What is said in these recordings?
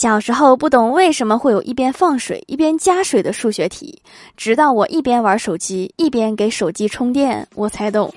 小时候不懂为什么会有一边放水一边加水的数学题，直到我一边玩手机一边给手机充电，我才懂。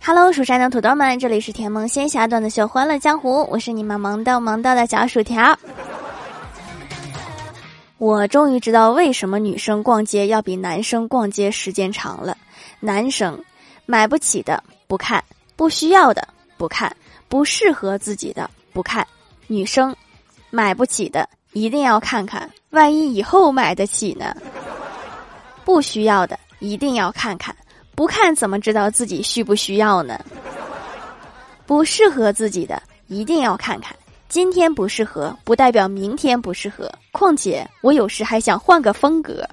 Hello，蜀山的土豆们，这里是甜萌仙侠段的秀《欢乐江湖》，我是你们萌豆萌豆的小薯条。我终于知道为什么女生逛街要比男生逛街时间长了。男生。买不起的不看，不需要的不看，不适合自己的不看。女生买不起的一定要看看，万一以后买得起呢？不需要的一定要看看，不看怎么知道自己需不需要呢？不适合自己的一定要看看，今天不适合不代表明天不适合。况且我有时还想换个风格。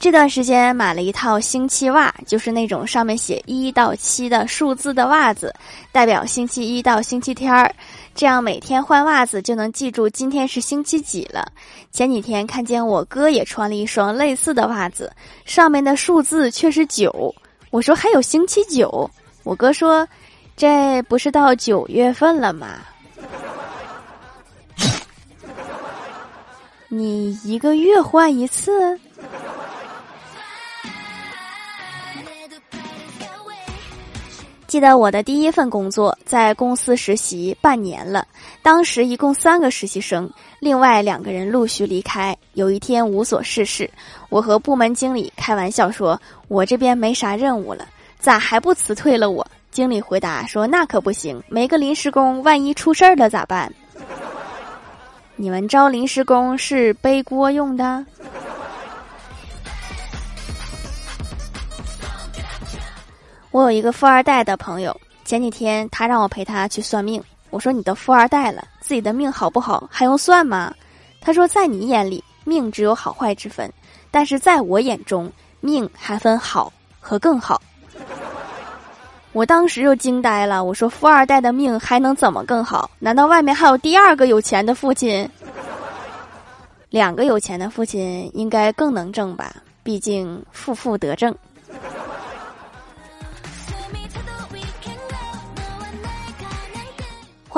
这段时间买了一套星期袜，就是那种上面写一到七的数字的袜子，代表星期一到星期天儿，这样每天换袜子就能记住今天是星期几了。前几天看见我哥也穿了一双类似的袜子，上面的数字却是九，我说还有星期九，我哥说，这不是到九月份了吗？你一个月换一次？记得我的第一份工作在公司实习半年了，当时一共三个实习生，另外两个人陆续离开。有一天无所事事，我和部门经理开玩笑说：“我这边没啥任务了，咋还不辞退了我？”经理回答说：“那可不行，没个临时工，万一出事儿了咋办？你们招临时工是背锅用的？”我有一个富二代的朋友，前几天他让我陪他去算命。我说：“你都富二代了，自己的命好不好还用算吗？”他说：“在你眼里，命只有好坏之分，但是在我眼中，命还分好和更好。”我当时就惊呆了。我说：“富二代的命还能怎么更好？难道外面还有第二个有钱的父亲？两个有钱的父亲应该更能挣吧？毕竟富富得正。”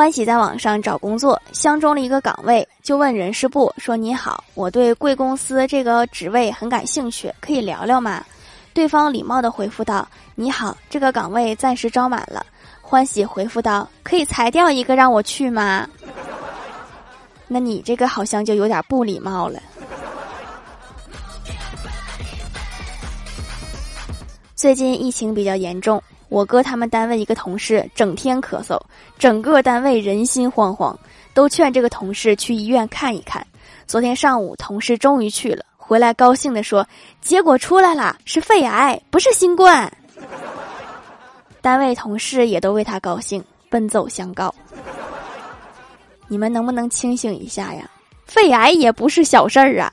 欢喜在网上找工作，相中了一个岗位，就问人事部说：“你好，我对贵公司这个职位很感兴趣，可以聊聊吗？”对方礼貌的回复道：“你好，这个岗位暂时招满了。”欢喜回复道：“可以裁掉一个让我去吗？”那你这个好像就有点不礼貌了。最近疫情比较严重。我哥他们单位一个同事整天咳嗽，整个单位人心惶惶，都劝这个同事去医院看一看。昨天上午，同事终于去了，回来高兴地说：“结果出来了，是肺癌，不是新冠。”单位同事也都为他高兴，奔走相告：“你们能不能清醒一下呀？肺癌也不是小事儿啊！”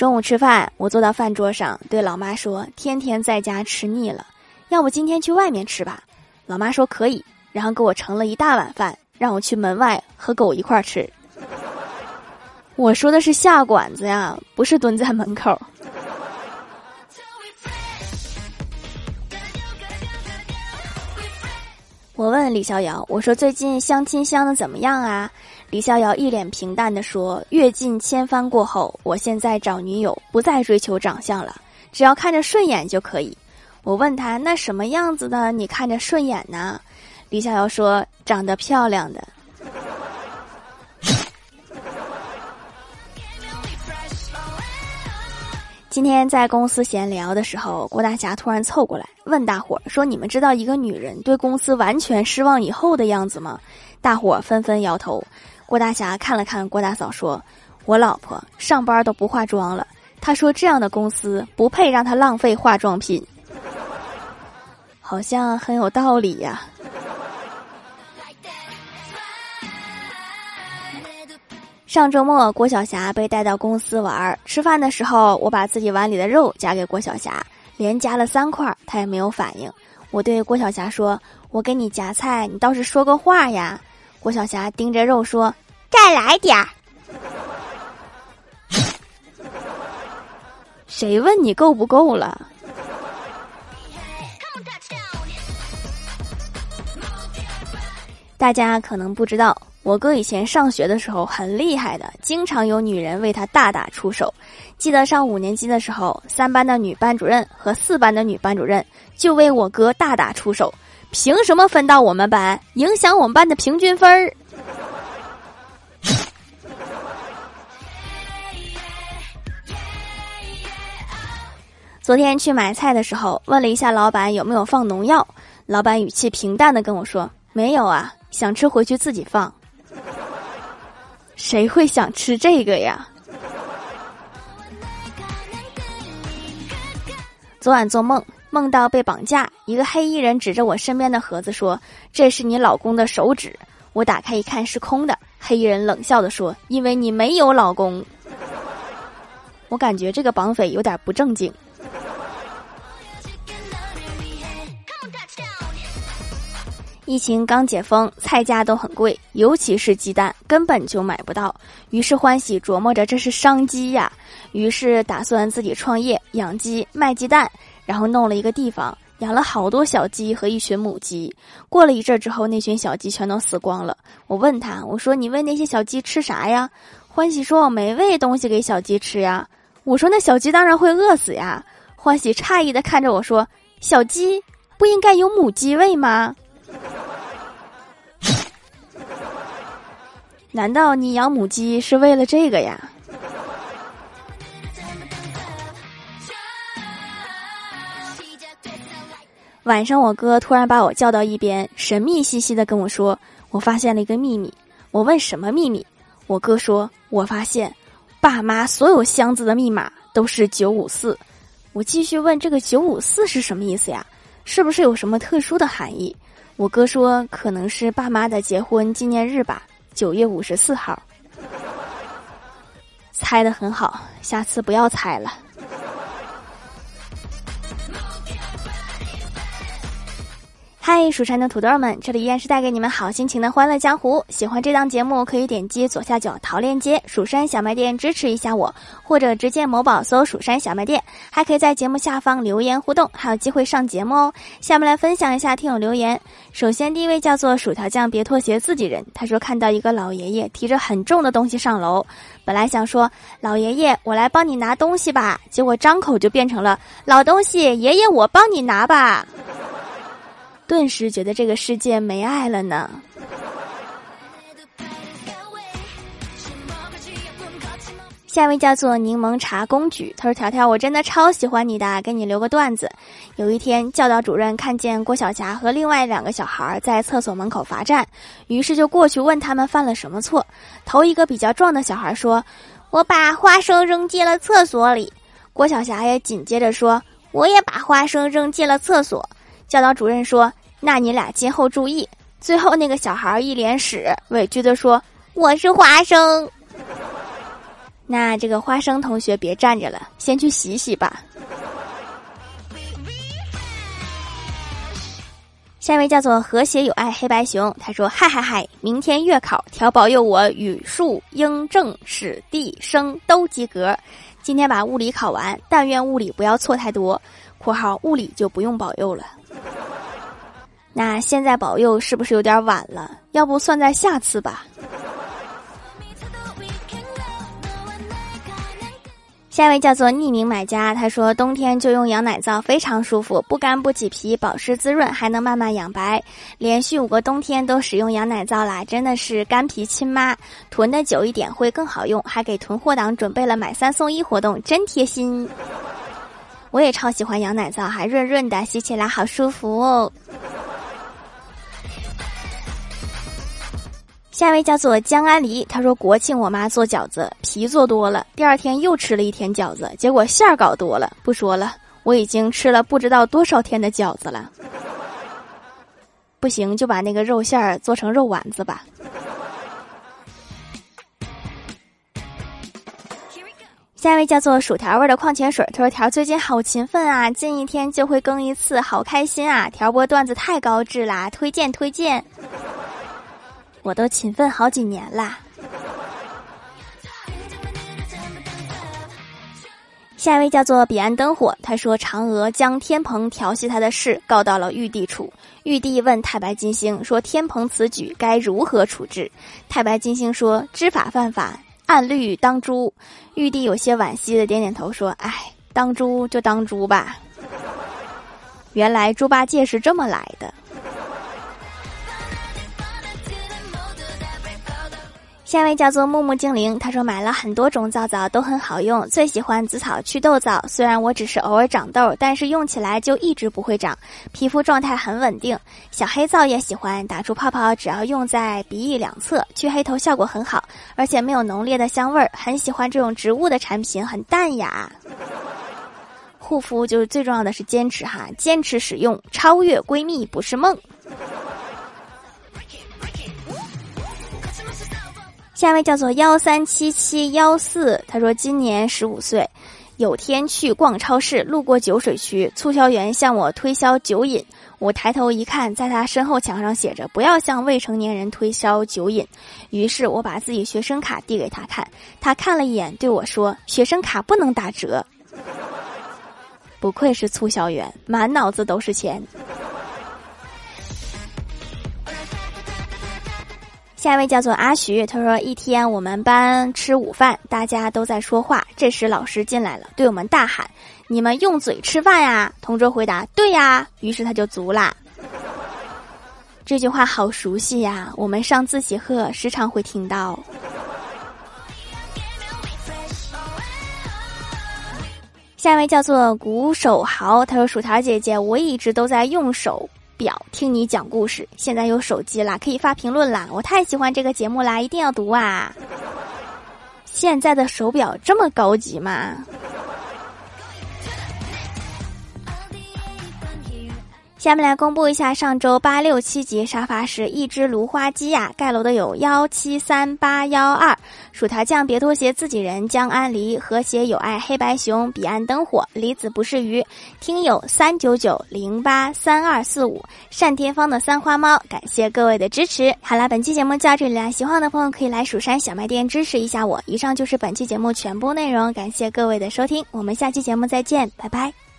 中午吃饭，我坐到饭桌上，对老妈说：“天天在家吃腻了，要不今天去外面吃吧？”老妈说：“可以。”然后给我盛了一大碗饭，让我去门外和狗一块儿吃。我说的是下馆子呀，不是蹲在门口。我问李逍遥：“我说最近相亲相的怎么样啊？”李逍遥一脸平淡的说：“阅尽千帆过后，我现在找女友不再追求长相了，只要看着顺眼就可以。”我问他：“那什么样子的你看着顺眼呢？”李逍遥说：“长得漂亮的。”今天在公司闲聊的时候，郭大侠突然凑过来问大伙儿说：“你们知道一个女人对公司完全失望以后的样子吗？”大伙儿纷纷摇头。郭大侠看了看郭大嫂，说：“我老婆上班都不化妆了。她说这样的公司不配让她浪费化妆品，好像很有道理呀。”上周末，郭晓霞被带到公司玩儿，吃饭的时候，我把自己碗里的肉夹给郭晓霞，连夹了三块，她也没有反应。我对郭晓霞说：“我给你夹菜，你倒是说个话呀。”郭晓霞盯着肉说：“再来点儿。”谁问你够不够了？大家可能不知道，我哥以前上学的时候很厉害的，经常有女人为他大打出手。记得上五年级的时候，三班的女班主任和四班的女班主任就为我哥大打出手，凭什么分到我们班，影响我们班的平均分儿？昨天去买菜的时候，问了一下老板有没有放农药，老板语气平淡的跟我说：“没有啊。”想吃回去自己放，谁会想吃这个呀？昨晚做梦，梦到被绑架，一个黑衣人指着我身边的盒子说：“这是你老公的手指。”我打开一看是空的，黑衣人冷笑的说：“因为你没有老公。”我感觉这个绑匪有点不正经。疫情刚解封，菜价都很贵，尤其是鸡蛋根本就买不到。于是欢喜琢磨着这是商机呀，于是打算自己创业养鸡卖鸡蛋，然后弄了一个地方养了好多小鸡和一群母鸡。过了一阵之后，那群小鸡全都死光了。我问他，我说你喂那些小鸡吃啥呀？欢喜说我没喂东西给小鸡吃呀。我说那小鸡当然会饿死呀。欢喜诧异的看着我说，小鸡不应该有母鸡喂吗？难道你养母鸡是为了这个呀？晚上，我哥突然把我叫到一边，神秘兮兮的跟我说：“我发现了一个秘密。”我问：“什么秘密？”我哥说：“我发现，爸妈所有箱子的密码都是九五四。”我继续问：“这个九五四是什么意思呀？是不是有什么特殊的含义？”我哥说：“可能是爸妈的结婚纪念日吧。”九月五十四号，猜的很好，下次不要猜了。嗨，蜀山的土豆们，这里依然是带给你们好心情的欢乐江湖。喜欢这档节目，可以点击左下角淘链接，蜀山小卖店支持一下我，或者直接某宝搜蜀山小卖店，还可以在节目下方留言互动，还有机会上节目哦。下面来分享一下听友留言。首先，第一位叫做薯条酱，别拖鞋，自己人。他说看到一个老爷爷提着很重的东西上楼，本来想说老爷爷，我来帮你拿东西吧，结果张口就变成了老东西，爷爷我帮你拿吧。顿时觉得这个世界没爱了呢。下一位叫做柠檬茶公举，他说：“条条，我真的超喜欢你的，给你留个段子。有一天，教导主任看见郭晓霞和另外两个小孩在厕所门口罚站，于是就过去问他们犯了什么错。头一个比较壮的小孩说：‘我把花生扔进了厕所里。’郭晓霞也紧接着说：‘我也把花生扔进了厕所。’教导主任说。”那你俩今后注意。最后那个小孩一脸屎，委屈的说：“我是花生。”那这个花生同学别站着了，先去洗洗吧。下一位叫做和谐有爱黑白熊，他说：“嗨嗨嗨，明天月考，调保佑我语数英政史地生都及格。今天把物理考完，但愿物理不要错太多。”（括号物理就不用保佑了。）那现在保佑是不是有点晚了？要不算在下次吧。下一位叫做匿名买家，他说冬天就用羊奶皂非常舒服，不干不起皮，保湿滋润，还能慢慢养白。连续五个冬天都使用羊奶皂啦，真的是干皮亲妈。囤的久一点会更好用，还给囤货党准备了买三送一活动，真贴心。我也超喜欢羊奶皂，还润润的，洗起来好舒服哦。下一位叫做江安黎，他说国庆我妈做饺子，皮做多了，第二天又吃了一天饺子，结果馅儿搞多了。不说了，我已经吃了不知道多少天的饺子了。不行，就把那个肉馅儿做成肉丸子吧。下一位叫做薯条味的矿泉水，他说条最近好勤奋啊，近一天就会更一次，好开心啊！条播段子太高质啦，推荐推荐。我都勤奋好几年啦。下一位叫做彼岸灯火，他说嫦娥将天蓬调戏他的事告到了玉帝处，玉帝问太白金星说天蓬此举该如何处置？太白金星说知法犯法，按律当诛。玉帝有些惋惜的点点头说：“哎，当猪就当猪吧。”原来猪八戒是这么来的。下一位叫做木木精灵，他说买了很多种皂皂都很好用，最喜欢紫草祛痘皂。虽然我只是偶尔长痘，但是用起来就一直不会长，皮肤状态很稳定。小黑皂也喜欢，打出泡泡只要用在鼻翼两侧，去黑头效果很好，而且没有浓烈的香味儿。很喜欢这种植物的产品，很淡雅。护肤就是最重要的是坚持哈，坚持使用，超越闺蜜不是梦。下一位叫做幺三七七幺四，他说今年十五岁，有天去逛超市，路过酒水区，促销员向我推销酒瘾。我抬头一看，在他身后墙上写着“不要向未成年人推销酒瘾”。于是我把自己学生卡递给他看，他看了一眼，对我说：“学生卡不能打折。”不愧是促销员，满脑子都是钱。下一位叫做阿徐，他说：“一天我们班吃午饭，大家都在说话。这时老师进来了，对我们大喊：‘你们用嘴吃饭呀！’同桌回答：‘对呀。’于是他就足啦。这句话好熟悉呀，我们上自习课时常会听到。下一位叫做鼓手豪，他说：‘薯条姐姐，我一直都在用手。’”表听你讲故事，现在有手机啦，可以发评论啦！我太喜欢这个节目啦，一定要读啊！现在的手表这么高级吗？下面来公布一下上周八六七级沙发是一只芦花鸡呀，盖楼的有幺七三八幺二，薯条酱别拖鞋，自己人江安离和谐有爱黑白熊彼岸灯火离子不是鱼，听友三九九零八三二四五单天芳的三花猫，感谢各位的支持。好了，本期节目就到这里了，喜欢的朋友可以来蜀山小卖店支持一下我。以上就是本期节目全部内容，感谢各位的收听，我们下期节目再见，拜拜。